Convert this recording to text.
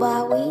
Bawi